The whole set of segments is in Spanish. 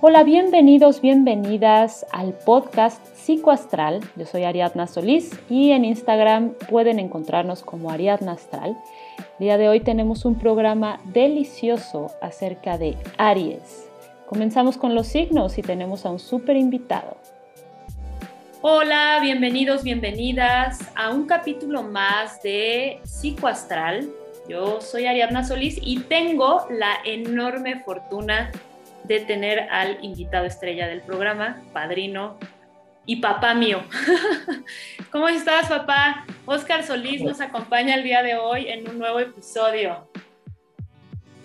Hola, bienvenidos, bienvenidas al podcast Psicoastral. Yo soy Ariadna Solís y en Instagram pueden encontrarnos como Ariadna Astral. El día de hoy tenemos un programa delicioso acerca de Aries. Comenzamos con los signos y tenemos a un súper invitado. Hola, bienvenidos, bienvenidas a un capítulo más de Psicoastral. Yo soy Ariadna Solís y tengo la enorme fortuna de tener al invitado estrella del programa, padrino y papá mío. ¿Cómo estás, papá? Oscar Solís nos acompaña el día de hoy en un nuevo episodio.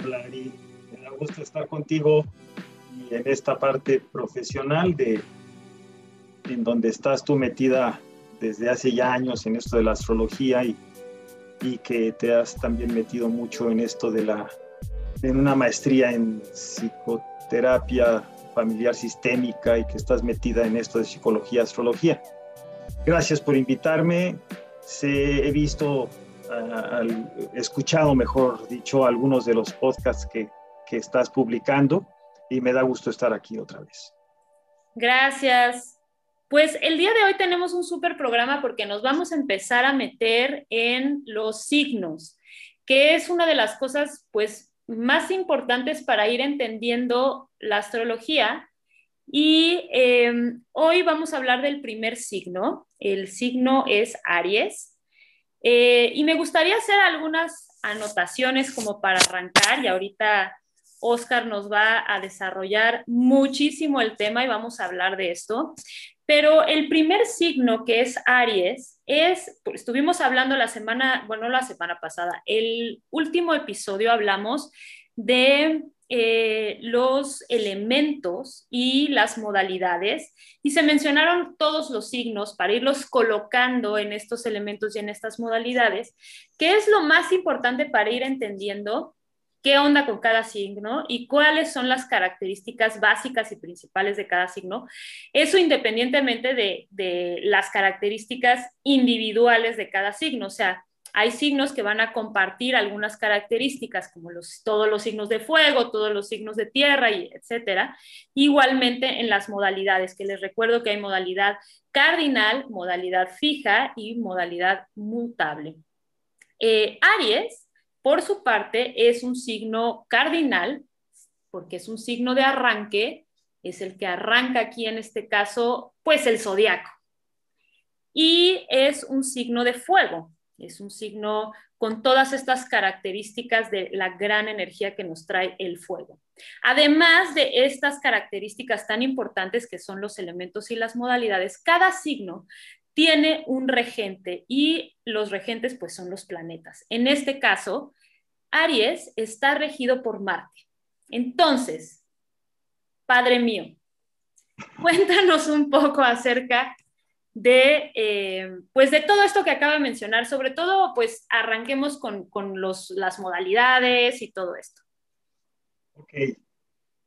Hola, Ari. Me da gusto estar contigo y en esta parte profesional de en donde estás tú metida desde hace ya años en esto de la astrología y, y que te has también metido mucho en esto de la en una maestría en psicoterapia terapia familiar sistémica y que estás metida en esto de psicología, astrología. Gracias por invitarme. he visto, he escuchado, mejor dicho, algunos de los podcasts que, que estás publicando y me da gusto estar aquí otra vez. Gracias. Pues el día de hoy tenemos un súper programa porque nos vamos a empezar a meter en los signos, que es una de las cosas, pues, más importantes para ir entendiendo la astrología. Y em, hoy vamos a hablar del primer signo. El signo es Aries. Eh, y me gustaría hacer algunas anotaciones como para arrancar y ahorita Oscar nos va a desarrollar muchísimo el tema y vamos a hablar de esto. Pero el primer signo que es Aries es, pues, estuvimos hablando la semana, bueno, la semana pasada, el último episodio hablamos de eh, los elementos y las modalidades y se mencionaron todos los signos para irlos colocando en estos elementos y en estas modalidades, que es lo más importante para ir entendiendo qué onda con cada signo y cuáles son las características básicas y principales de cada signo. Eso independientemente de, las características individuales de cada signo. O sea, hay signos que van a compartir algunas características, como los, todos los signos de fuego, todos los signos de tierra, y etcétera. Igualmente en las modalidades, que les recuerdo que hay modalidad cardinal, modalidad fija y modalidad mutable. Eh, Aries por su parte, es un signo cardinal, porque es un signo de arranque, es el que arranca aquí en este caso, pues el zodiaco. Y es un signo de fuego, es un signo con todas estas características de la gran energía que nos trae el fuego. Además de estas características tan importantes que son los elementos y las modalidades, cada signo tiene un regente y los regentes pues son los planetas. En este caso, Aries está regido por Marte. Entonces, Padre mío, cuéntanos un poco acerca de, eh, pues de todo esto que acaba de mencionar, sobre todo, pues arranquemos con, las modalidades y todo esto. Ok,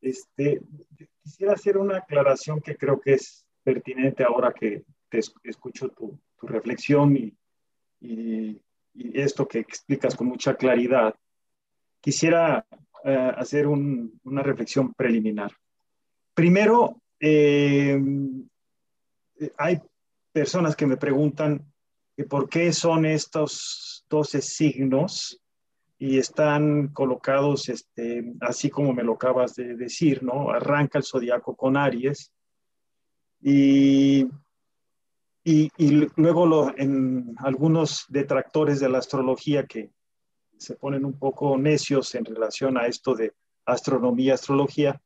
este, quisiera hacer una aclaración que creo que es pertinente ahora que te escucho tu, reflexión y, esto que explicas con mucha claridad. Quisiera eh, hacer una reflexión preliminar. Primero, eh, hay personas que me preguntan por qué son estos 12 signos y están colocados este, así como me lo acabas de decir, ¿no? Arranca el zodiaco con Aries y y, luego en algunos detractores de la astrología que se ponen un poco necios en relación a esto de astronomía, astrología,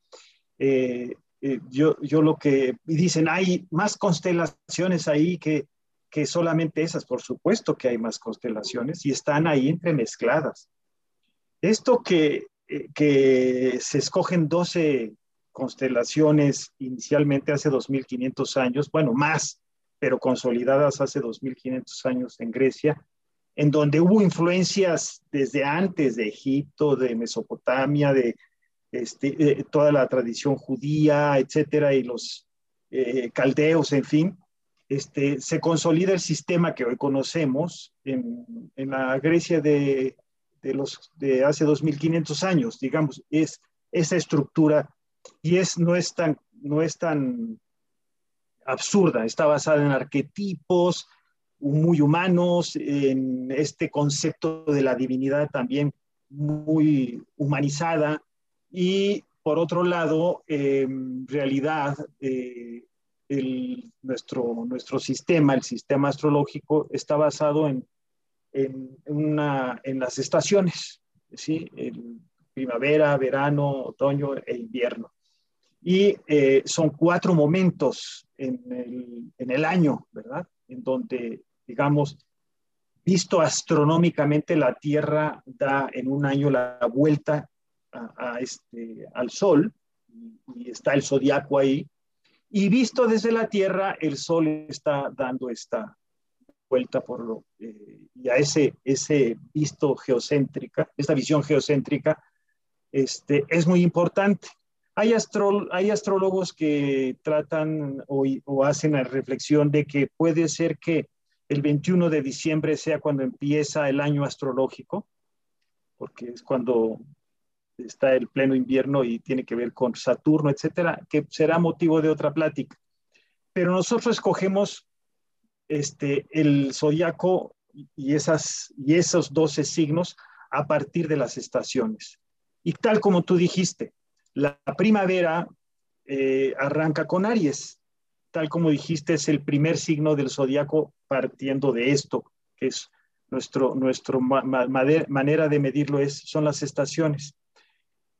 eh, eh, yo, yo lo que dicen, hay más constelaciones ahí que, que solamente esas, por supuesto que hay más constelaciones y están ahí entremezcladas. Esto que, eh, que se escogen 12 constelaciones inicialmente hace 2500 años, bueno, más, pero consolidadas hace 2.500 años en Grecia, en donde hubo influencias desde antes de Egipto, de Mesopotamia, de este, toda la tradición judía, etcétera, y los eh, caldeos, en fin, este, se consolida el sistema que hoy conocemos en, en la Grecia de, de, los, de hace 2.500 años, digamos, es esa estructura y es, no, es tan, no es tan absurda, está basada en arquetipos muy humanos, en este concepto de la divinidad también muy humanizada y por otro lado, en realidad, eh, nuestro, nuestro sistema, el sistema astrológico, está basado en, en, una, en las estaciones, ¿sí? primavera, verano, otoño e invierno. Y eh, son cuatro momentos en el, en el año, ¿verdad? En donde, digamos, visto astronómicamente, la Tierra da en un año la vuelta a, este, al Sol y está el zodiaco ahí. Y visto desde la Tierra, el Sol está dando esta vuelta por lo, eh, y a ese, ese visto geocéntrica, esta visión geocéntrica, este, es muy importante. Hay, hay astrólogos que tratan o, o hacen la reflexión de que puede ser que el 21 de diciembre sea cuando empieza el año astrológico, porque es cuando está el pleno invierno y tiene que ver con Saturno, etcétera, que será motivo de otra plática. Pero nosotros escogemos este, el zodiaco y, esas, y esos 12 signos a partir de las estaciones. Y tal como tú dijiste, la primavera eh, arranca con Aries. Tal como dijiste, es el primer signo del zodiaco partiendo de esto, que es nuestro, nuestro manera de medirlo es, son las estaciones.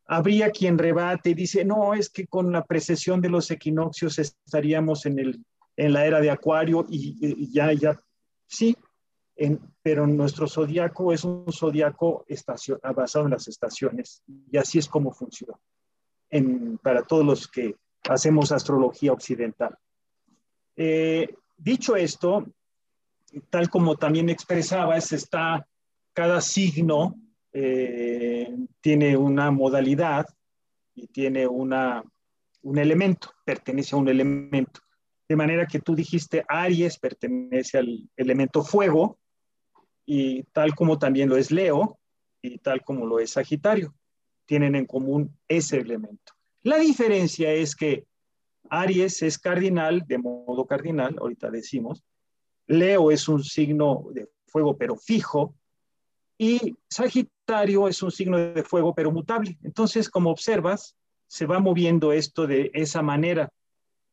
Habría quien rebate y dice, no, es que con la precesión de los equinoccios estaríamos en, el, en la era de Acuario y, ya, ya, sí, pero nuestro zodiaco es un zodiaco basado en las estaciones y así es como funciona para todos los que hacemos astrología occidental. Eh, dicho esto, tal como también expresabas, está cada signo eh, tiene una modalidad y tiene un elemento, pertenece a un elemento. De manera que tú dijiste, Aries pertenece al elemento fuego, y tal como también lo es Leo, y tal como lo es Sagitario. Tienen en común ese elemento. La diferencia es que Aries es cardinal, de modo cardinal, ahorita decimos. Leo es un signo de fuego, pero fijo, y Sagitario es un signo de fuego, pero mutable. Entonces, como observas, se va moviendo esto de esa manera.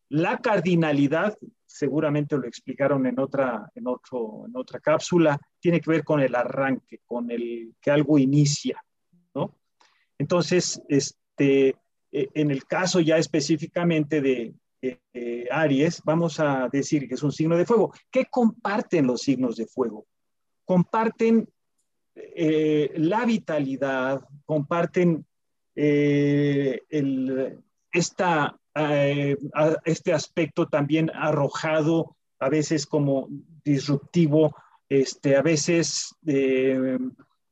La cardinalidad, seguramente lo explicaron en otra, en otro, en otra cápsula, tiene que ver con el arranque, con el que algo inicia. Entonces, este, e, en el caso ya específicamente de Aries, vamos a decir que es un signo de fuego. ¿Qué comparten los signos de fuego? Comparten eh, la vitalidad, comparten eh, esta, eh, este aspecto también arrojado, a veces como disruptivo, este, a veces,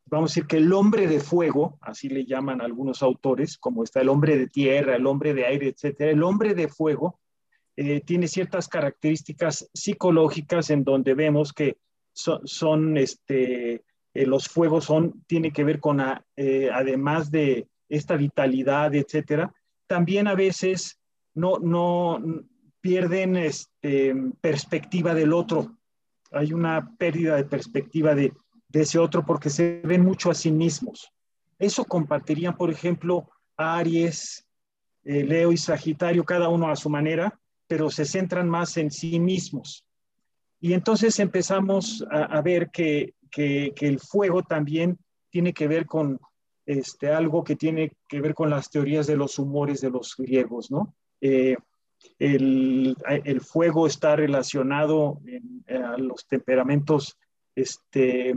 vamos a decir que el hombre de fuego, así le llaman algunos autores, como está el hombre de tierra, el hombre de aire, etcétera, el hombre de fuego tiene ciertas características psicológicas en donde vemos que son este, eh, los fuegos son, tiene que ver con, eh, además de esta vitalidad, etcétera, también a veces no, no pierden este, perspectiva del otro. Hay una pérdida de perspectiva de, ese otro porque se ven mucho a sí mismos. Eso compartirían, por ejemplo, Aries, eh, Leo y Sagitario, cada uno a su manera, pero se centran más en sí mismos. Y entonces empezamos a ver que que, el fuego también tiene que ver con este, algo que tiene que ver con las teorías de los humores de los griegos, ¿no? Eh, el, fuego está relacionado a los temperamentos este,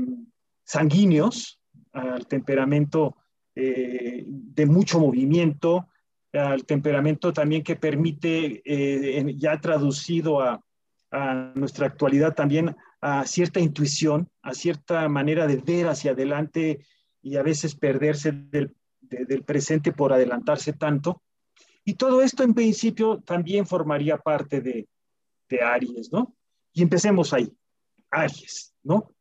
sanguíneos, al temperamento eh, de mucho movimiento, al temperamento también que permite, eh, ya traducido a, a, nuestra actualidad, también a cierta intuición, a cierta manera de ver hacia adelante y a veces perderse del, presente por adelantarse tanto. Y todo esto en principio también formaría parte de, Aries, ¿no? Y empecemos ahí, Aries, ¿no?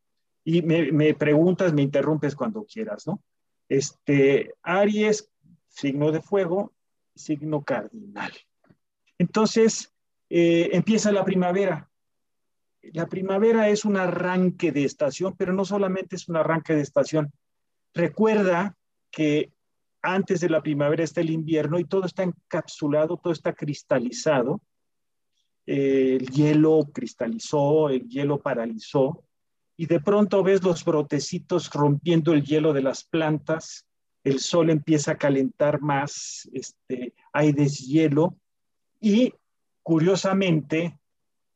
Y me, me, preguntas, me interrumpes cuando quieras, ¿no? Este, Aries, signo de fuego, signo cardinal. Entonces, eh, empieza la primavera. La primavera es un arranque de estación, pero no solamente es un arranque de estación. Recuerda que antes de la primavera está el invierno y todo está encapsulado, todo está cristalizado. El hielo cristalizó, el hielo paralizó, y de pronto ves los brotecitos rompiendo el hielo de las plantas, el sol empieza a calentar más, este, hay deshielo, y curiosamente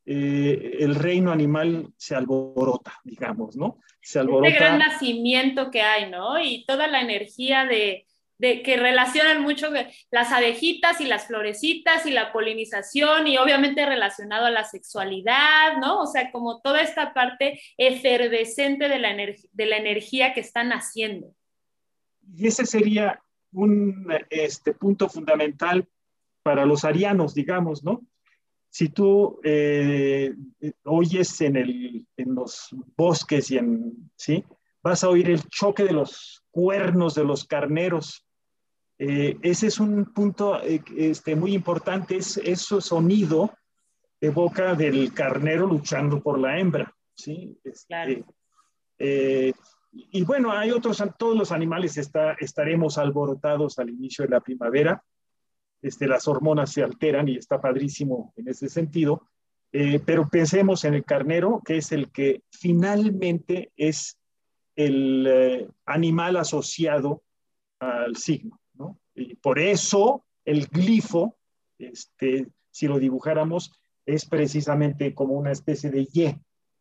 eh, el reino animal se alborota, digamos, ¿no? Se alborota. Este gran nacimiento que hay, ¿no? Y toda la energía de, de, que relacionan mucho las abejitas y las florecitas y la polinización y obviamente relacionado a la sexualidad, ¿no? O sea, como toda esta parte efervescente de la, de la energía que están haciendo. Y ese sería un este, punto fundamental para los arianos, digamos, ¿no? si tú eh, oyes en, el, en, los bosques y en, ¿sí? Vas a oír el choque de los cuernos de los carneros. Eh, ese es un punto eh, este, muy importante, es, ese sonido evoca del carnero luchando por la hembra, ¿sí? Este, claro. y bueno, hay otros, todos los animales está, estaremos alborotados al inicio de la primavera este, las hormonas se alteran y está padrísimo en ese sentido. Eh, pero pensemos en el carnero, que es el que finalmente es el eh, animal asociado al signo. Por eso el glifo, este, si lo dibujáramos, es precisamente como una especie de Y,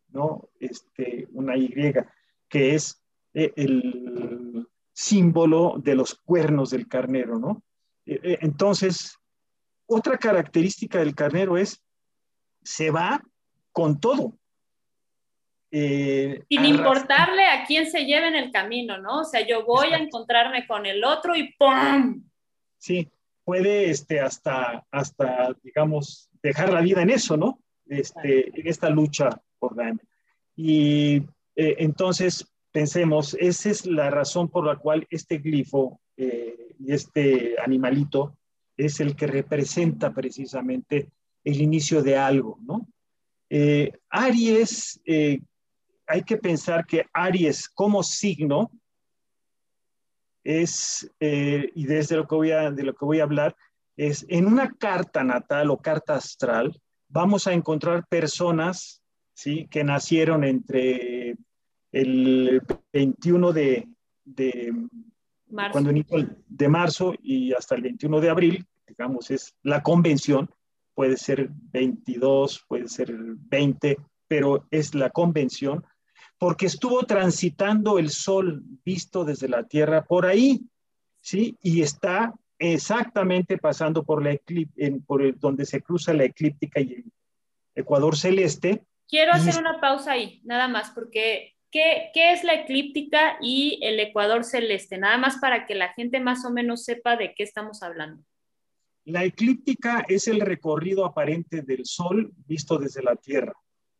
¿no? Este, una Y, que es eh, el símbolo de los cuernos del carnero, ¿no? Eh, eh, entonces, otra característica del carnero es, se va con todo. Eh, Sin importarle a quién se lleve en el camino, ¿no? O sea, yo voy a encontrarme con el otro y ¡pum! Sí, puede este, hasta, hasta, digamos, dejar la vida en eso, ¿no? Este, en esta lucha por la Y entonces, pensemos, esa es la razón por la cual este glifo eh, y este animalito es el que representa precisamente el inicio de algo, ¿no? Eh, Aries, eh, hay que pensar que Aries como signo es, y desde lo que voy a, de lo que voy a hablar, es en una carta natal o carta astral, vamos a encontrar personas, ¿sí? Que nacieron entre el 21 de cuando inició de marzo y hasta el 21 de abril, digamos, es la convención, puede ser 22, puede ser 20, pero es la convención, porque estuvo transitando el sol visto desde la Tierra por ahí, ¿sí? Y está exactamente pasando por la en, por donde se cruza la eclíptica y el ecuador celeste. Quiero hacer una pausa ahí, nada más, porque ¿Qué, es la eclíptica y el ecuador celeste? Nada más para que la gente más o menos sepa de qué estamos hablando. La eclíptica es el recorrido aparente del Sol visto desde la Tierra.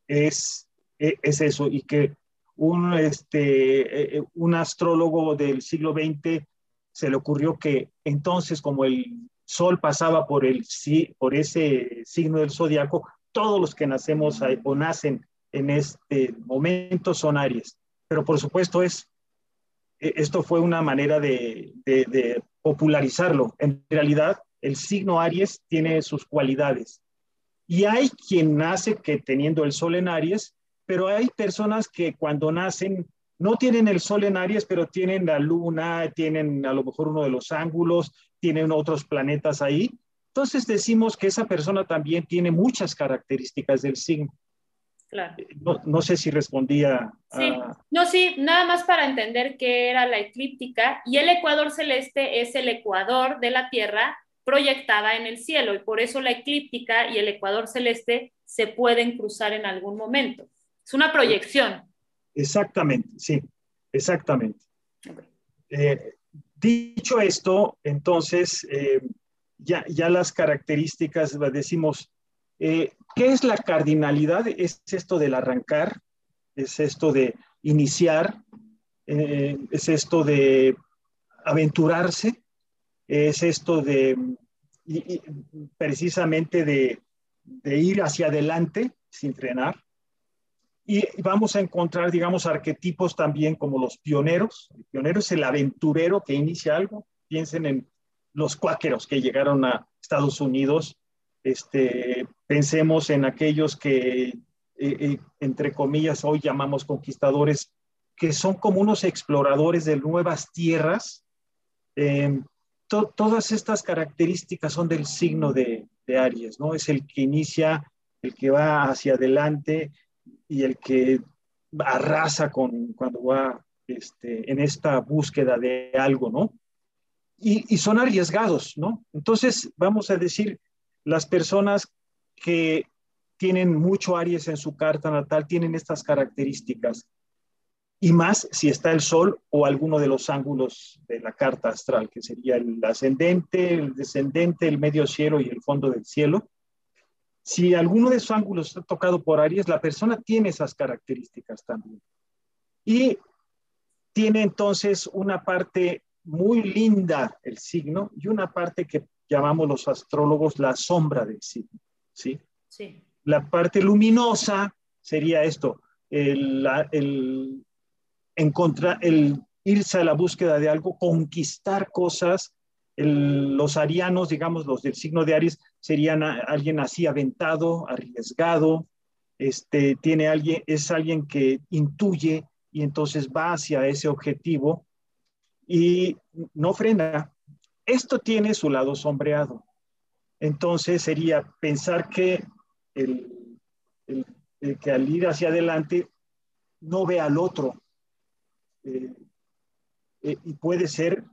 Es, e, es eso, y que un, este, e, e, un astrólogo del siglo XX se le ocurrió que entonces, como el Sol pasaba por, el, por ese signo del zodiaco, todos los que nacemos o nacen en este momento son Aries. Pero por supuesto es, e, esto fue una manera de, popularizarlo. En realidad, el signo Aries tiene sus cualidades. Y hay quien nace que teniendo el sol en Aries, pero hay personas que cuando nacen no tienen el sol en Aries, pero tienen la luna, tienen a lo mejor uno de los ángulos, tienen otros planetas ahí. Entonces decimos que esa persona también tiene muchas características del signo. No, sé si respondía. Sí, no, sí, nada más para entender qué era la eclíptica. Y el ecuador celeste es el ecuador de la Tierra proyectada en el cielo, y por eso la eclíptica y el ecuador celeste se pueden cruzar en algún momento. Es una proyección. Exactamente, sí, exactamente. Eh, dicho esto, entonces, eh, ya, ya las características, decimos, eh, ¿Qué es la cardinalidad? Es esto del arrancar, es esto de iniciar, es esto de aventurarse, es esto de y, precisamente de, de ir hacia adelante sin frenar. Y vamos a encontrar, digamos, arquetipos también como los pioneros. El pionero es el aventurero que inicia algo. Piensen en los cuáqueros que llegaron a Estados Unidos. Este, pensemos en aquellos que, eh, eh, entre comillas, hoy llamamos conquistadores, que son como unos exploradores de nuevas tierras. Eh, todas estas características son del signo de, de Aries, ¿no? Es el que inicia, el que va hacia adelante y el que arrasa con, cuando va este, en esta búsqueda de algo, ¿no? Y, y, son arriesgados, ¿no? Entonces, vamos a decir, las personas que tienen mucho Aries en su carta natal tienen estas características y más si está el Sol o alguno de los ángulos de la carta astral, que sería el ascendente, el descendente, el medio cielo y el fondo del cielo. Si alguno de esos ángulos está tocado por Aries, la persona tiene esas características también. Y tiene entonces una parte muy linda el signo y una parte que llamamos los astrólogos la sombra del signo, ¿sí? Sí. La parte luminosa sería esto, el, el encontrar, el irse a la búsqueda de algo, conquistar cosas. Los arianos, digamos, los del signo de Aries, serían alguien así aventado, arriesgado, este, tiene alguien, es alguien que intuye y entonces va hacia ese objetivo y no frena. Esto tiene su lado sombreado. Entonces sería pensar que el, que al ir hacia adelante no ve al otro, eh, eh, y puede ser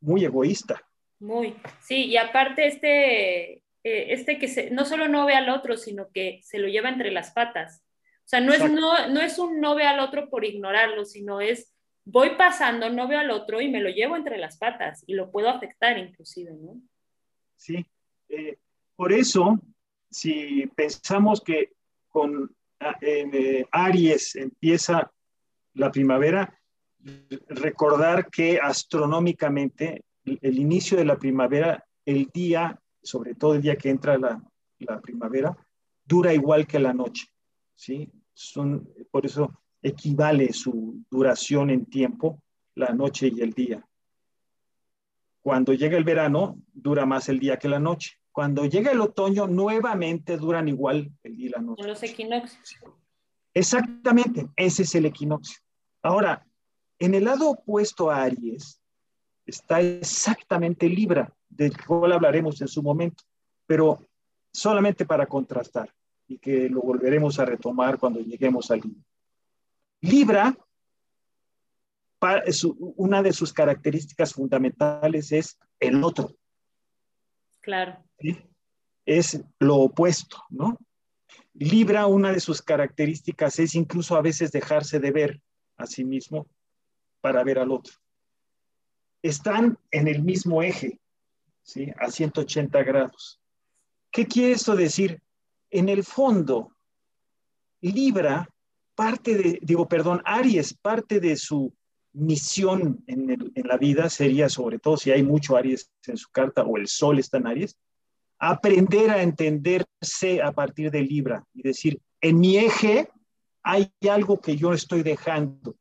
muy egoísta. Muy, sí, y aparte este, eh, este que se, no solo no ve al otro, sino que se lo lleva entre las patas. O sea, no es, no, no es un no ve al otro por ignorarlo, sino es voy pasando, no veo al otro y me lo llevo entre las patas y lo puedo afectar inclusive, ¿no? Sí, por eso, si pensamos que con ah, Aries empieza la primavera, recordar que astronómicamente el, inicio de la primavera, el día, sobre todo el día que entra la, primavera, dura igual que la noche, ¿sí? Son, por eso equivale su duración en tiempo, la noche y el día. Cuando llega el verano, dura más el día que la noche. Cuando llega el otoño, nuevamente duran igual el día y la noche. Los equinoccios. Exactamente, ese es el equinoccio. Ahora, en el lado opuesto a Aries está exactamente Libra, del cual hablaremos en su momento, pero solamente para contrastar y que lo volveremos a retomar cuando lleguemos al Libra. Libra, una de sus características fundamentales es el otro. Claro. Es lo opuesto, ¿no? Libra, una de sus características es incluso a veces dejarse de ver a sí mismo para ver al otro. Están en el mismo eje, ¿sí? A 180 grados. ¿Qué quiere esto decir? En el fondo, Libra, parte de, digo, perdón, Aries, parte de su misión en, en, la vida sería, sobre todo si hay mucho Aries en su carta o el Sol está en Aries, aprender a entenderse a partir de Libra y decir, en mi eje hay algo que yo estoy dejando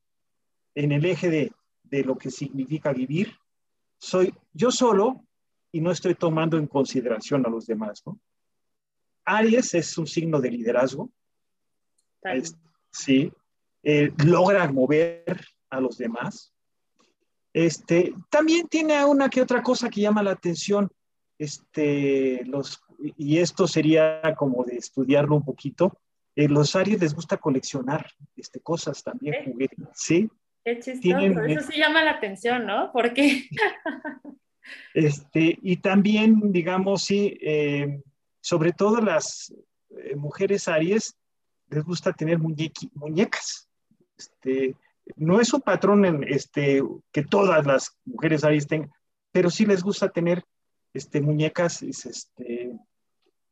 en el eje de, de lo que significa vivir, soy yo solo y no estoy tomando en consideración a los demás. ¿no? Aries es un signo de liderazgo. sí, eh, logra mover a los demás. Este, también tiene una que otra cosa que llama la atención, este, los, y esto sería como de estudiarlo un poquito. Eh, los Aries les gusta coleccionar este, cosas también, juguetes, ¿sí? Qué chistoso, eso sí llama la atención, ¿no? Porque... este, y también, digamos, sí, eh, sobre todo las eh, mujeres Aries les gusta tener muñecas. Este, no es un patrón en, este, que todas las mujeres Aries tengan, pero sí les gusta tener este, muñecas este,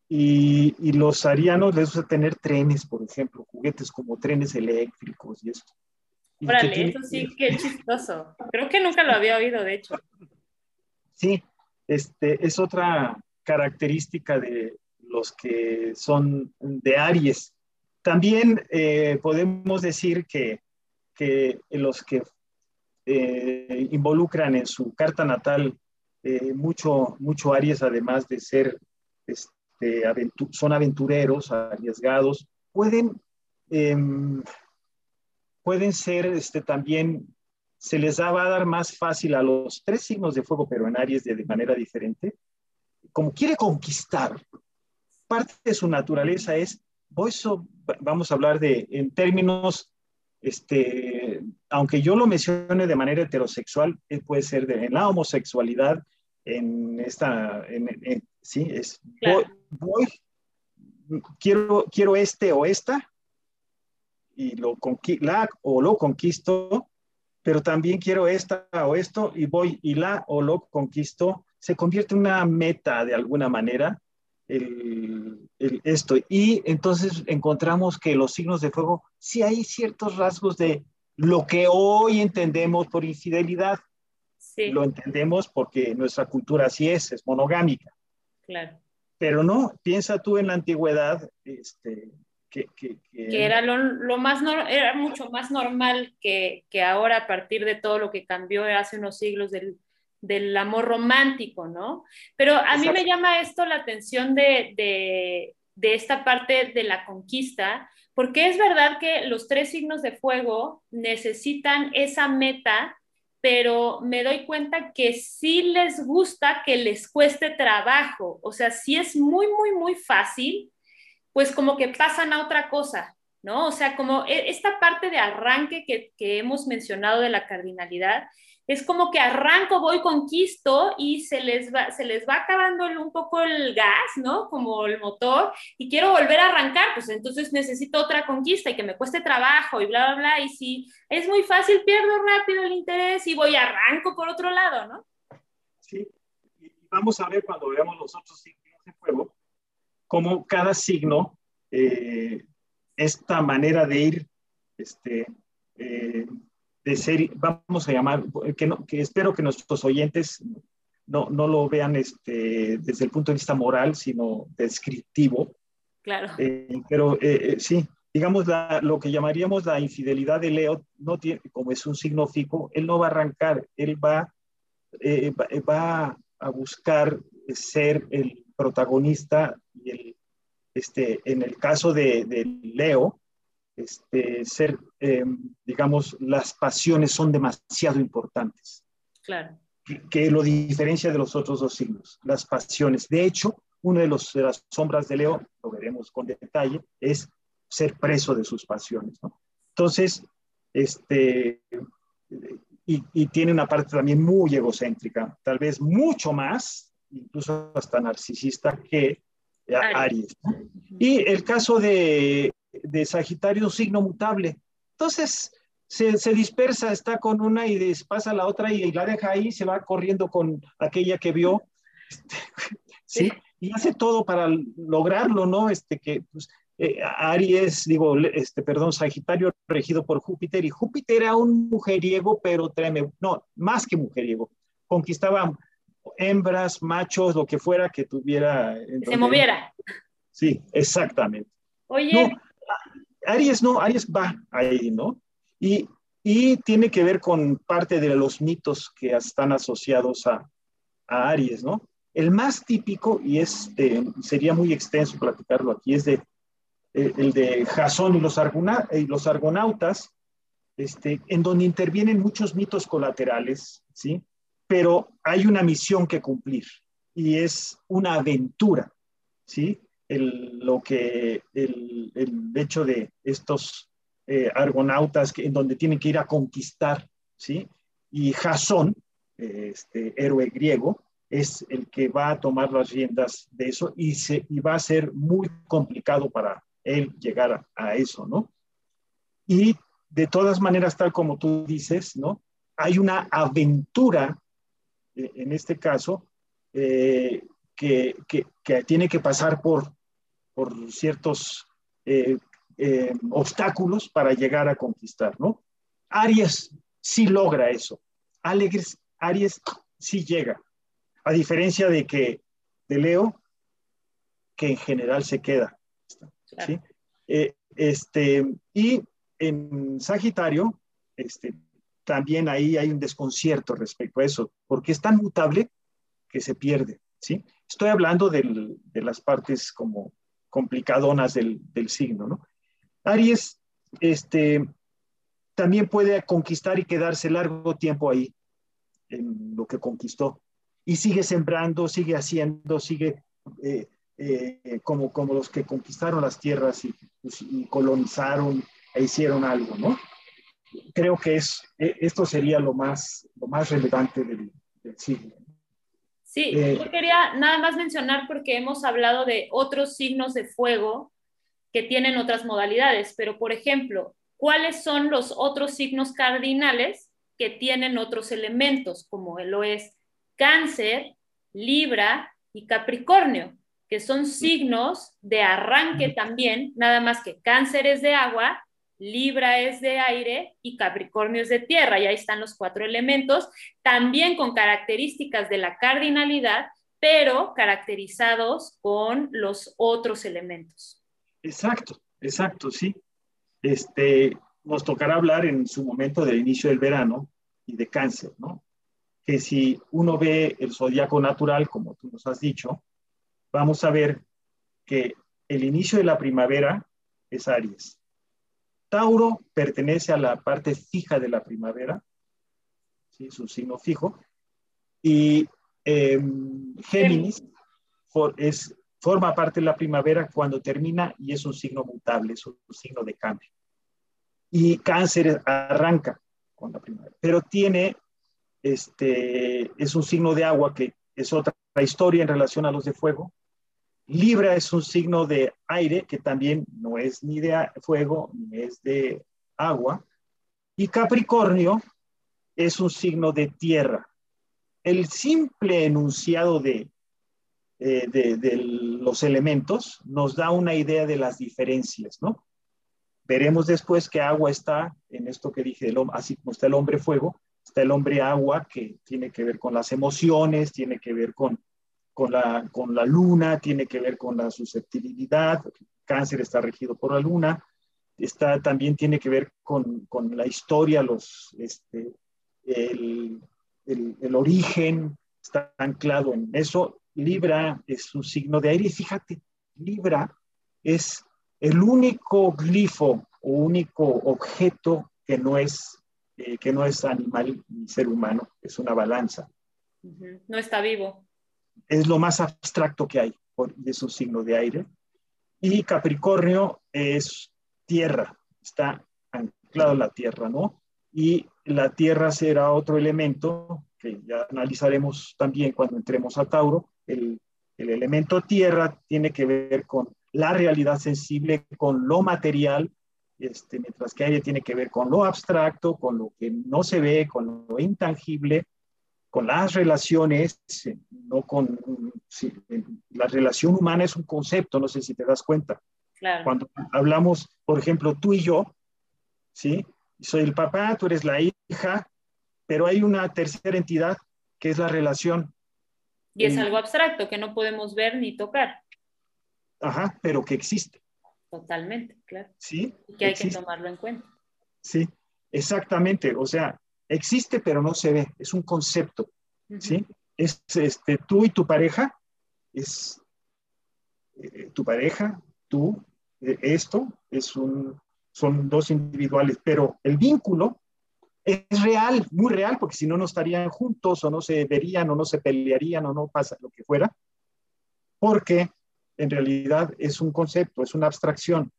y, y, los arianos les gusta tener trenes, por ejemplo, juguetes como trenes eléctricos y esto. Órale, eso sí, qué chistoso. Creo que nunca lo había oído, de hecho. Sí, este, es otra característica de los que son de Aries. También eh, podemos decir que, que los que eh, involucran en su carta natal eh, mucho, mucho Aries, además de ser, este, son aventureros, arriesgados, pueden, em, pueden ser este, también, se les va a dar más fácil a los tres signos de fuego, pero en Aries de, manera diferente, como quiere conquistar, parte de su naturaleza es, vamos a hablar de, en términos este, aunque yo lo mencione de manera heterosexual, eh, puede ser de, en la homosexualidad, en esta, sí, es, voy, quiero, quiero este o esta, y lo la o lo conquisto, pero también quiero esta o esto, y voy y la o lo conquisto, se convierte en una meta de alguna manera, esto. Y entonces encontramos que los signos de fuego, sí hay ciertos rasgos de lo que hoy entendemos por infidelidad. Lo entendemos porque nuestra cultura así es, es monogámica. Claro. Pero no, piensa tú en la antigüedad, este, que, que, era lo, más era mucho más normal que, que, ahora a partir de todo lo que cambió hace unos siglos del, del amor romántico, ¿no? Pero a mí me llama esto la atención de, de, de, esta parte de la conquista, porque es verdad que los tres signos de fuego necesitan esa meta, pero me doy cuenta que sí les gusta que les cueste trabajo, o sea, si es muy, muy, muy fácil, pues como que pasan a otra cosa, ¿no? O sea, como e, esta parte de arranque que, que hemos mencionado de la cardinalidad, es como que arranco, voy, conquisto y se les va, se les va acabando un poco el gas, ¿no? Como el motor y quiero volver a arrancar, pues entonces necesito otra conquista y que me cueste trabajo y bla, bla, bla. Y si es muy fácil, pierdo rápido el interés y voy, arranco por otro lado, ¿no? Sí, y vamos a ver cuando veamos los otros fuego, cómo cada signo, eh, esta manera de ir, este, eh, de ser, vamos a llamar, que, no, que espero que nuestros oyentes no, no, lo vean este, desde el punto de vista moral, sino descriptivo. Claro. Eh, pero eh, eh, sí, digamos, la, lo que llamaríamos la infidelidad de Leo, no tiene, como es un signo fijo, él no va a arrancar, él va, va, va, a buscar ser el protagonista y el, este, en el caso de, de Leo, este, ser, eh, digamos, las pasiones son demasiado importantes. Claro. Que, lo diferencia de los otros dos signos, las pasiones. De hecho, una de, los, de las sombras de Leo, lo veremos con detalle, es ser preso de sus pasiones. ¿no? Entonces, este, y, y, tiene una parte también muy egocéntrica, tal vez mucho más, incluso hasta narcisista que Aries. Y el caso de de Sagitario signo mutable. Entonces, se, se, dispersa, está con una y pasa la otra y, la deja ahí, se va corriendo con aquella que vio, este, ¿sí? Y hace todo para lograrlo, ¿no? Este, que pues, eh, Aries, digo, este, perdón, Sagitario regido por Júpiter, y Júpiter era un mujeriego, pero tráeme, no, más que mujeriego, conquistaba hembras, machos, lo que fuera que tuviera. Se moviera. Sí, exactamente. Oye, Aries no, Aries va ahí, ¿no? Y, tiene que ver con parte de los mitos que están asociados a, Aries, ¿no? El más típico, y es, sería muy extenso platicarlo aquí, es de, el de Jasón y los, y los argonautas, este, en donde intervienen muchos mitos colaterales, ¿sí? Pero hay una misión que cumplir y es una aventura, ¿sí? lo que el, el, hecho de estos eh, argonautas que, en donde tienen que ir a conquistar, ¿sí? Y Jasón, este héroe griego, es el que va a tomar las riendas de eso y, se, y va a ser muy complicado para él llegar a, eso, ¿no? Y de todas maneras, tal como tú dices, ¿no? Hay una aventura, en este caso, eh, que, que, que, tiene que pasar por por ciertos eh, eh, obstáculos para llegar a conquistar, ¿no? Aries sí logra eso. Alegres, Aries sí llega. A diferencia de que de Leo, que en general se queda. ¿sí? Este, y en Sagitario, este, también ahí hay un desconcierto respecto a eso, porque es tan mutable que se pierde. ¿sí? Estoy hablando del, de las partes como complicadonas del, del signo. ¿no? Aries este, también puede conquistar y quedarse largo tiempo ahí, en lo que conquistó. Y sigue sembrando, sigue haciendo, sigue eh, eh, como, como los que conquistaron las tierras y, pues, colonizaron e hicieron algo, ¿no? Creo que es, e, esto sería lo más, lo más relevante del, signo. Sí, eh, yo quería nada más mencionar porque hemos hablado de otros signos de fuego que tienen otras modalidades, pero por ejemplo, ¿cuáles son los otros signos cardinales que tienen otros elementos, como lo es Cáncer, Libra y Capricornio, que son signos de arranque también, nada más que Cáncer es de agua, Libra es de aire y Capricornio es de tierra, y ahí están los cuatro elementos, también con características de la cardinalidad, pero caracterizados con los otros elementos. Exacto, exacto, sí. Este, nos tocará hablar en su momento del inicio del verano y de cáncer, ¿no? Que si uno ve el zodiaco natural, como tú nos has dicho, vamos a ver que el inicio de la primavera es Aries. Tauro pertenece a la parte fija de la primavera, ¿sí? es un signo fijo, y em, Géminis es, forma parte de la primavera cuando termina y es un signo mutable, es un signo de cambio. Y Cáncer arranca con la primavera, pero tiene, este, es un signo de agua que es otra historia en relación a los de fuego, Libra es un signo de aire que también no es ni de fuego ni es de agua. Y Capricornio es un signo de tierra. El simple enunciado de, eh, de, los elementos nos da una idea de las diferencias, ¿no? Veremos después que agua está en esto que dije, así como está el hombre fuego, está el hombre agua, que tiene que ver con las emociones, tiene que ver con con la, con la luna, tiene que ver con la susceptibilidad, cáncer está regido por la luna, está, también tiene que ver con, con la historia, los, este, el, el, origen, está anclado en eso. Libra es un signo de aire y fíjate, Libra es el único glifo o único objeto que no es, eh, que no es animal ni ser humano, es una balanza. No está vivo es lo más abstracto que hay, es un signo de aire. Y Capricornio es tierra, está anclado en la tierra, ¿no? Y la tierra será otro elemento que ya analizaremos también cuando entremos a Tauro. El, el elemento tierra tiene que ver con la realidad sensible, con lo material, este, mientras que aire tiene que ver con lo abstracto, con lo que no se ve, con lo intangible, con las relaciones, no con... la relación humana es un concepto, no sé si te das cuenta. Cuando hablamos, por ejemplo, tú y yo, ¿sí? Soy el papá, tú eres la hija, pero hay una tercera entidad que es la relación. Y es algo abstracto que no podemos ver ni tocar. Ajá, pero que existe. Totalmente, claro. Sí. Y que hay que tomarlo en cuenta. Sí, exactamente. O sea, existe pero no se ve, es un concepto, ¿sí? Es este, tú y tu pareja, es eh, tu pareja, tú, eh, esto, es un, son dos individuales, pero el vínculo es real, muy real, porque si no, no estarían juntos o no se verían o no se pelearían o no pasa lo que fuera, porque en realidad es un concepto, es una abstracción,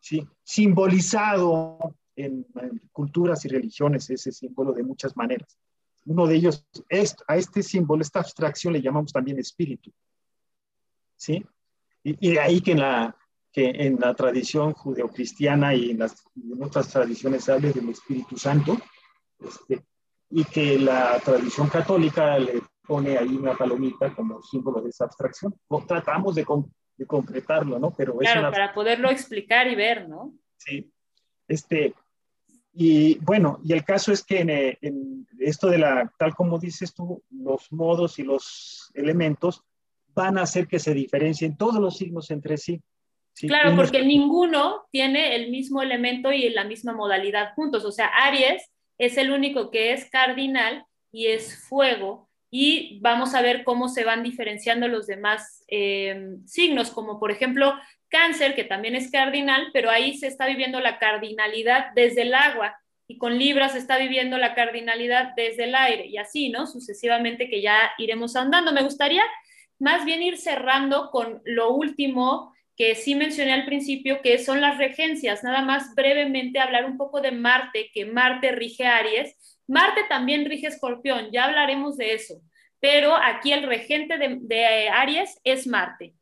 ¿sí? simbolizado en, culturas y religiones ese símbolo de muchas maneras. Uno de ellos, es, a este símbolo, esta abstracción le llamamos también espíritu. ¿Sí? Y, de ahí que en la, que en la tradición judeocristiana y en, las, en otras tradiciones se hable del Espíritu Santo, este, y que la tradición católica le pone ahí una palomita como símbolo de esa abstracción. tratamos de, de concretarlo, ¿no? Pero claro, para poderlo explicar y ver, ¿no? Sí. Este, y bueno, y el caso es que en, esto de la, tal como dices tú, los modos y los elementos van a hacer que se diferencien todos los signos entre sí. Claro, porque ninguno tiene el mismo elemento y la misma modalidad juntos. O sea, Aries es el único que es cardinal y es fuego. Y vamos a ver cómo se van diferenciando los demás eh, signos, como por ejemplo cáncer, que también es cardinal, pero ahí se está viviendo la cardinalidad desde el agua y con Libra se está viviendo la cardinalidad desde el aire y así, ¿no? Sucesivamente que ya iremos andando. Me gustaría más bien ir cerrando con lo último que sí mencioné al principio, que son las regencias. Nada más brevemente hablar un poco de Marte, que Marte rige Aries. Marte también rige Escorpión, ya hablaremos de eso. Pero aquí el regente de, Aries es Marte.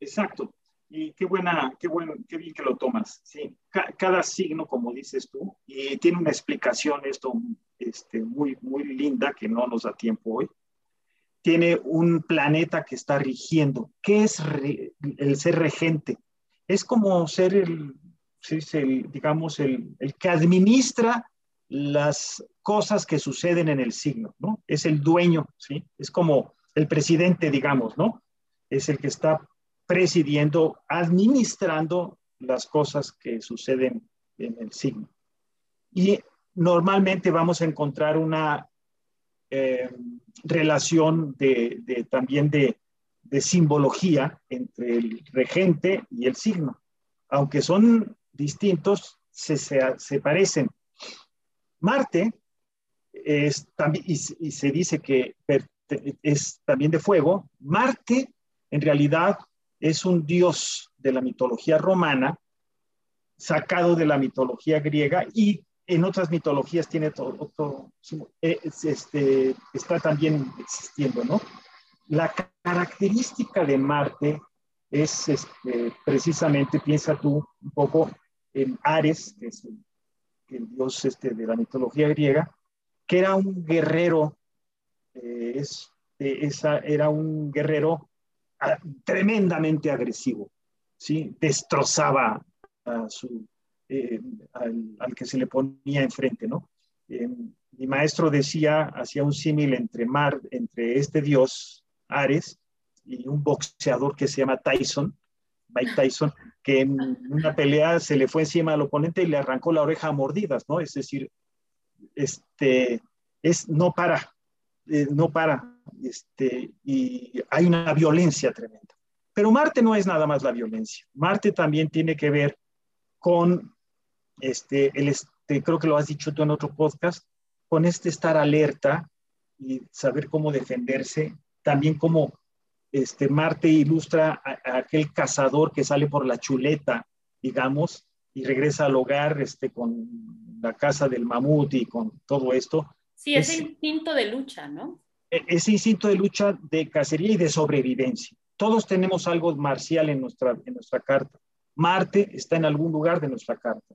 Exacto. Y qué buena, qué bueno, qué bien que lo tomas. Sí, cada signo, como dices tú, y tiene una explicación esto este, muy, muy linda que no nos da tiempo hoy tiene un planeta que está rigiendo. ¿Qué es el ser regente? Es como ser el, digamos, el, que administra las cosas que suceden en el signo, ¿no? Es el dueño, ¿sí? Es como el presidente, digamos, ¿no? Es el que está presidiendo, administrando las cosas que suceden en el signo. Y normalmente vamos a encontrar una eh, relación de, también de, simbología entre el regente y el signo. Aunque son distintos, se, se, parecen. Marte es también, y, se dice que es también de fuego. Marte en realidad es un dios de la mitología romana, sacado de la mitología griega y en otras mitologías tiene todo, este, está también existiendo, ¿no? La característica de Marte es este, precisamente, piensa tú un poco en Ares, que es el, dios este, de la mitología griega, que era un guerrero, eh, es, eh, esa, era un guerrero tremendamente agresivo, ¿sí? Destrozaba a su eh, al, que se le ponía enfrente, ¿no? Eh, mi maestro decía, hacía un símil entre Mar, entre este dios, Ares, y un boxeador que se llama Tyson, Mike Tyson, que en una pelea se le fue encima al oponente y le arrancó la oreja a mordidas, ¿no? Es decir, este, es, no para, eh, no para, este, y hay una violencia tremenda. Pero Marte no es nada más la violencia. Marte también tiene que ver con este, el, este, creo que lo has dicho tú en otro podcast, con este estar alerta y saber cómo defenderse, también como este, Marte ilustra a, aquel cazador que sale por la chuleta, digamos, y regresa al hogar este, con la casa del mamut y con todo esto. Sí, ese instinto de lucha, ¿no? E, ese instinto de lucha, de cacería y de sobrevivencia. Todos tenemos algo marcial en nuestra, en nuestra carta. Marte está en algún lugar de nuestra carta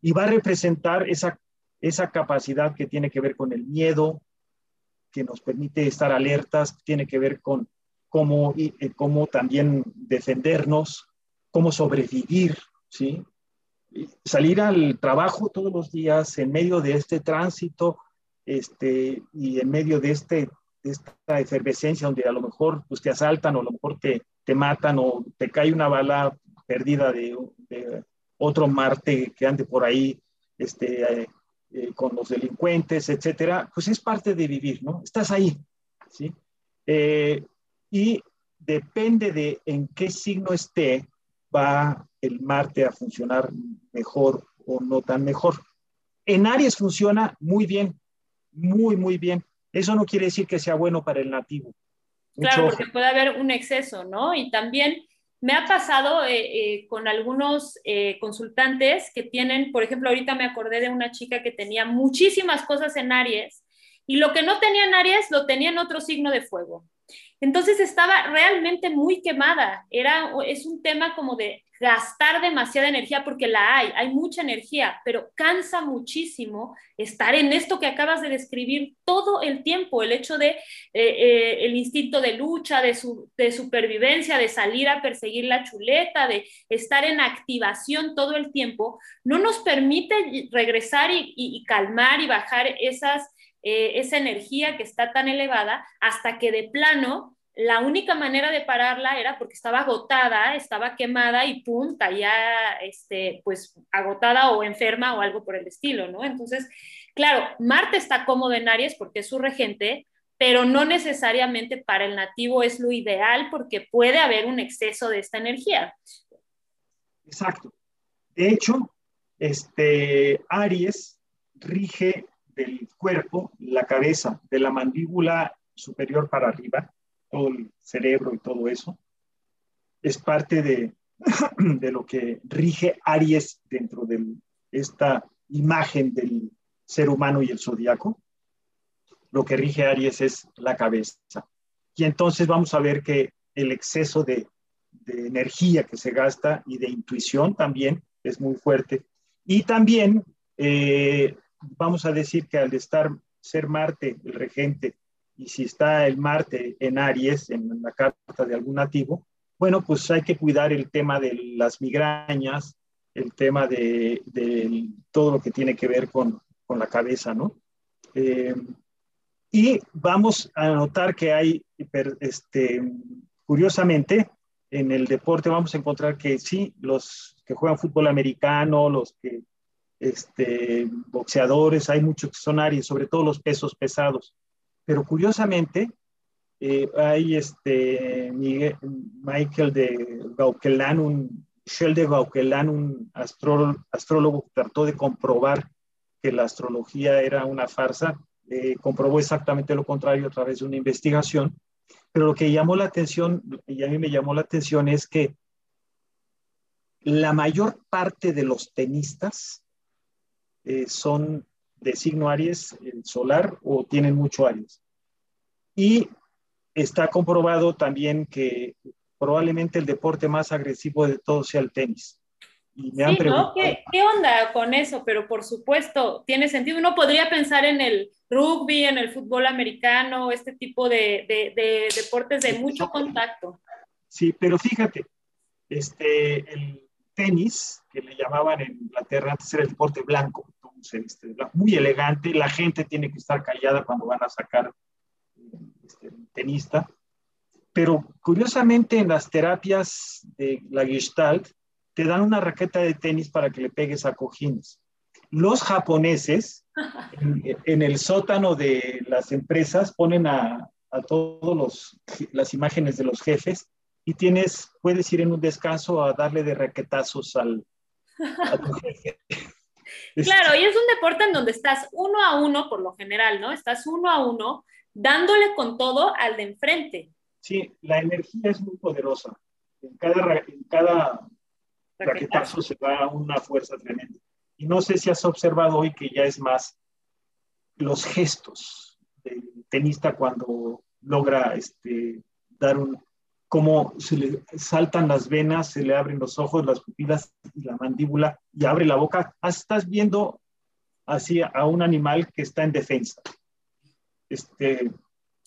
y va a representar esa, esa capacidad que tiene que ver con el miedo, que nos permite estar alertas, tiene que ver con cómo, y, eh, cómo también defendernos, cómo sobrevivir, ¿sí? salir al trabajo todos los días en medio de este tránsito este, y en medio de, este, esta efervescencia donde a lo mejor pues, te asaltan o a lo mejor te, te matan o te cae una bala perdida de, de, otro Marte que ande por ahí este, eh, eh, con los delincuentes, etcétera, pues es parte de vivir, ¿no? Estás ahí, ¿sí? Eh, y depende de en qué signo esté, va el Marte a funcionar mejor o no tan mejor. En Aries funciona muy bien, muy, muy bien. Eso no quiere decir que sea bueno para el nativo. claro, porque puede haber un exceso, ¿no? Y también me ha pasado eh, eh, con algunos eh, consultantes que tienen, por ejemplo, ahorita me acordé de una chica que tenía muchísimas cosas en Aries y lo que no tenía en Aries lo tenía en otro signo de fuego. Entonces estaba realmente muy quemada. Era, es un tema como de gastar demasiada energía porque la hay, hay mucha energía, pero cansa muchísimo estar en esto que acabas de describir todo el tiempo, el hecho de eh, eh, el instinto de lucha, de, su, de supervivencia, de salir a perseguir la chuleta, de estar en activación todo el tiempo, no nos permite regresar y, calmar y bajar esas, eh, esa energía que está tan elevada hasta que de plano la única manera de pararla era porque estaba agotada, estaba quemada y pum, caía este, pues agotada o enferma o algo por el estilo, ¿no? Entonces, claro, Marte está cómodo en Aries porque es su regente, pero no necesariamente para el nativo es lo ideal porque puede haber un exceso de esta energía. Exacto. De hecho, este Aries rige del cuerpo, la cabeza, de la mandíbula superior para arriba, todo el cerebro y todo eso, es parte de, de lo que rige Aries dentro de esta imagen del ser humano y el zodiaco. Lo que rige Aries es la cabeza. Y entonces vamos a ver que el exceso de, energía que se gasta y de intuición también es muy fuerte. Y también eh, vamos a decir que al estar ser Marte el regente y si está el Marte en Aries, en la carta de algún nativo, bueno, pues hay que cuidar el tema de las migrañas, el tema de, todo lo que tiene que ver con, la cabeza, ¿no? Eh, y vamos a notar que hay, este, curiosamente, en el deporte vamos a encontrar que sí, los que juegan fútbol americano, los que, este, boxeadores, hay muchos que son Aries, sobre todo los pesos pesados. Pero curiosamente, eh, hay este Michael de Gauquelin, un Michel de Gauquelin, un astrólogo, que trató de comprobar que la astrología era una farsa, eh, comprobó exactamente lo contrario a través de una investigación. Pero lo que llamó la atención, y a mí me llamó la atención, es que la mayor parte de los tenistas eh, son de signo Aries solar o tienen mucho Aries. Y está comprobado también que probablemente el deporte más agresivo de todos sea el tenis. Y me han preguntado, ¿Qué, ¿Qué, onda con eso? Pero por supuesto, tiene sentido. Uno podría pensar en el rugby, en el fútbol americano, este tipo de, de, de deportes de mucho contacto. Sí, pero fíjate, este, el tenis, que le llamaban en Inglaterra, antes era el deporte blanco, muy elegante, la gente tiene que estar callada cuando van a sacar este, tenista, pero curiosamente en las terapias de la Gestalt te dan una raqueta de tenis para que le pegues a cojines. Los japoneses en, el sótano de las empresas ponen a, a todos las imágenes de los jefes y tienes, puedes ir en un descanso a darle de raquetazos al, a tu jefe. Claro, y es un deporte en donde estás uno a uno, por lo general, ¿no? Estás uno a uno, dándole con todo al de enfrente. Sí, la energía es muy poderosa. En cada, en cada raquetazo se da una fuerza tremenda. Y no sé si has observado hoy que ya es más los gestos del tenista cuando logra este, dar un, como se le saltan las venas, se le abren los ojos, las pupilas y la mandíbula y abre la boca. Ah, estás viendo así a un animal que está en defensa. Este,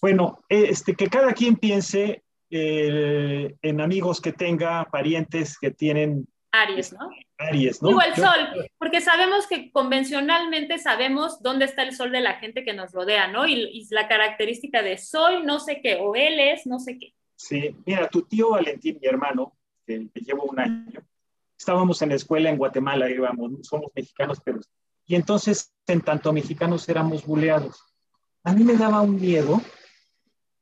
bueno, este, que cada quien piense eh, en amigos que tenga, parientes que tienen... Aries, ¿no? Aries, ¿no? Digo el sol, porque sabemos que convencionalmente sabemos dónde está el sol de la gente que nos rodea, ¿no? Y, y la característica de soy no sé qué, o él es no sé qué. Sí, mira, tu tío Valentín, mi hermano, que, llevo un año, estábamos en la escuela en Guatemala, íbamos, somos mexicanos, pero... Y entonces, en tanto mexicanos éramos buleados. A mí me daba un miedo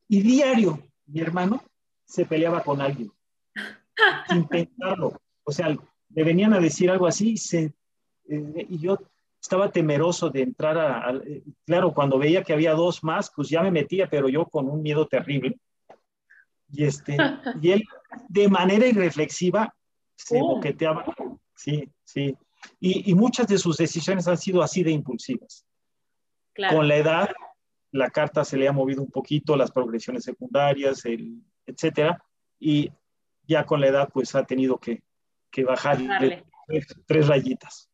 y diario mi hermano se peleaba con alguien, sin pensarlo. O sea, le venían a decir algo así se, eh, y yo estaba temeroso de entrar a, a, Claro, cuando veía que había dos más, pues ya me metía, pero yo con un miedo terrible. Y, este, y él, de manera irreflexiva, se oh. boqueteaba. Sí, sí. Y, y, muchas de sus decisiones han sido así de impulsivas. Con la edad, la carta se le ha movido un poquito, las progresiones secundarias, el, etcétera, y ya con la edad, pues ha tenido que, que bajar tres, tres, rayitas.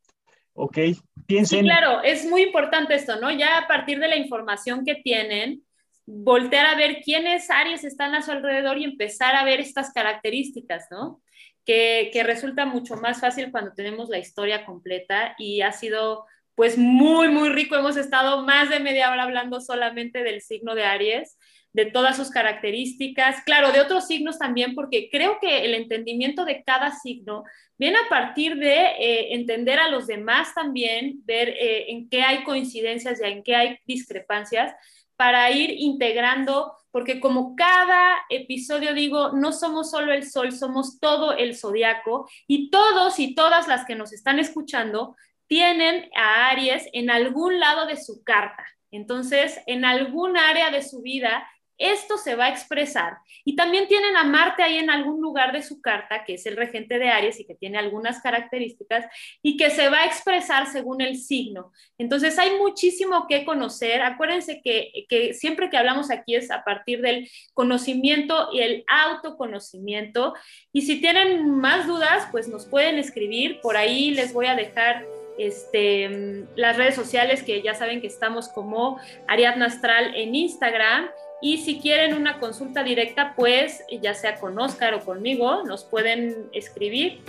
¿Ok? Piensen. Sí, claro, es muy importante esto, ¿no? Ya a partir de la información que tienen, voltear a ver quiénes Aries están a su alrededor y empezar a ver estas características, ¿no? Que, que, resulta mucho más fácil cuando tenemos la historia completa y ha sido pues muy, muy rico. Hemos estado más de media hora hablando solamente del signo de Aries. de todas sus características, claro, de otros signos también, porque creo que el entendimiento de cada signo viene a partir de eh, entender a los demás también, ver eh, en qué hay coincidencias y en qué hay discrepancias, para ir integrando, porque como cada episodio digo, no somos solo el sol, somos todo el zodiaco y todos y todas las que nos están escuchando tienen a Aries en algún lado de su carta. Entonces, en algún área de su vida esto se va a expresar. Y también tienen a Marte ahí en algún lugar de su carta, que es el regente de Aries y que tiene algunas características, y que se va a expresar según el signo. Entonces hay muchísimo que conocer. Acuérdense que, que siempre que hablamos aquí es a partir del conocimiento y el autoconocimiento. Y si tienen más dudas, pues nos pueden escribir. Por ahí les voy a dejar este, las redes sociales que ya saben que estamos como Ariadna Astral en Instagram y si quieren una consulta directa, pues ya sea con Oscar o conmigo, nos pueden escribir.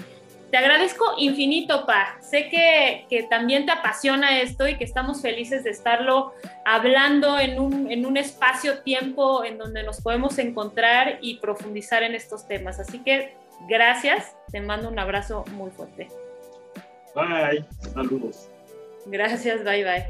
Te agradezco infinito, Pa. Sé que, que, también te apasiona esto y que estamos felices de estarlo hablando en un, en un espacio-tiempo en donde nos podemos encontrar y profundizar en estos temas. Así que gracias, te mando un abrazo muy fuerte. Bye, saludos. Gracias, bye bye.